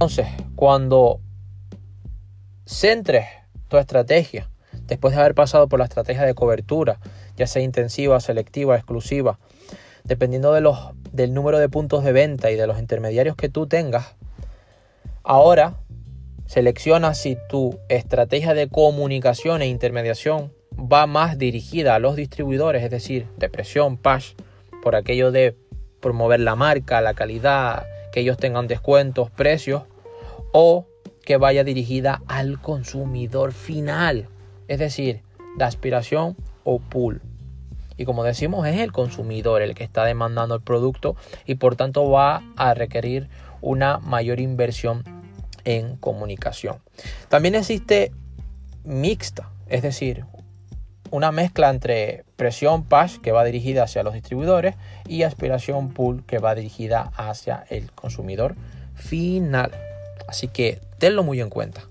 Entonces, cuando centres tu estrategia, después de haber pasado por la estrategia de cobertura, ya sea intensiva, selectiva, exclusiva, dependiendo de los, del número de puntos de venta y de los intermediarios que tú tengas, ahora selecciona si tu estrategia de comunicación e intermediación va más dirigida a los distribuidores, es decir, depresión, PASH, por aquello de promover la marca, la calidad, que ellos tengan descuentos, precios, o que vaya dirigida al consumidor final, es decir, de aspiración o pool. Y como decimos, es el consumidor el que está demandando el producto y por tanto va a requerir una mayor inversión en comunicación. También existe mixta, es decir, una mezcla entre presión push que va dirigida hacia los distribuidores y aspiración pull que va dirigida hacia el consumidor final. Así que tenlo muy en cuenta.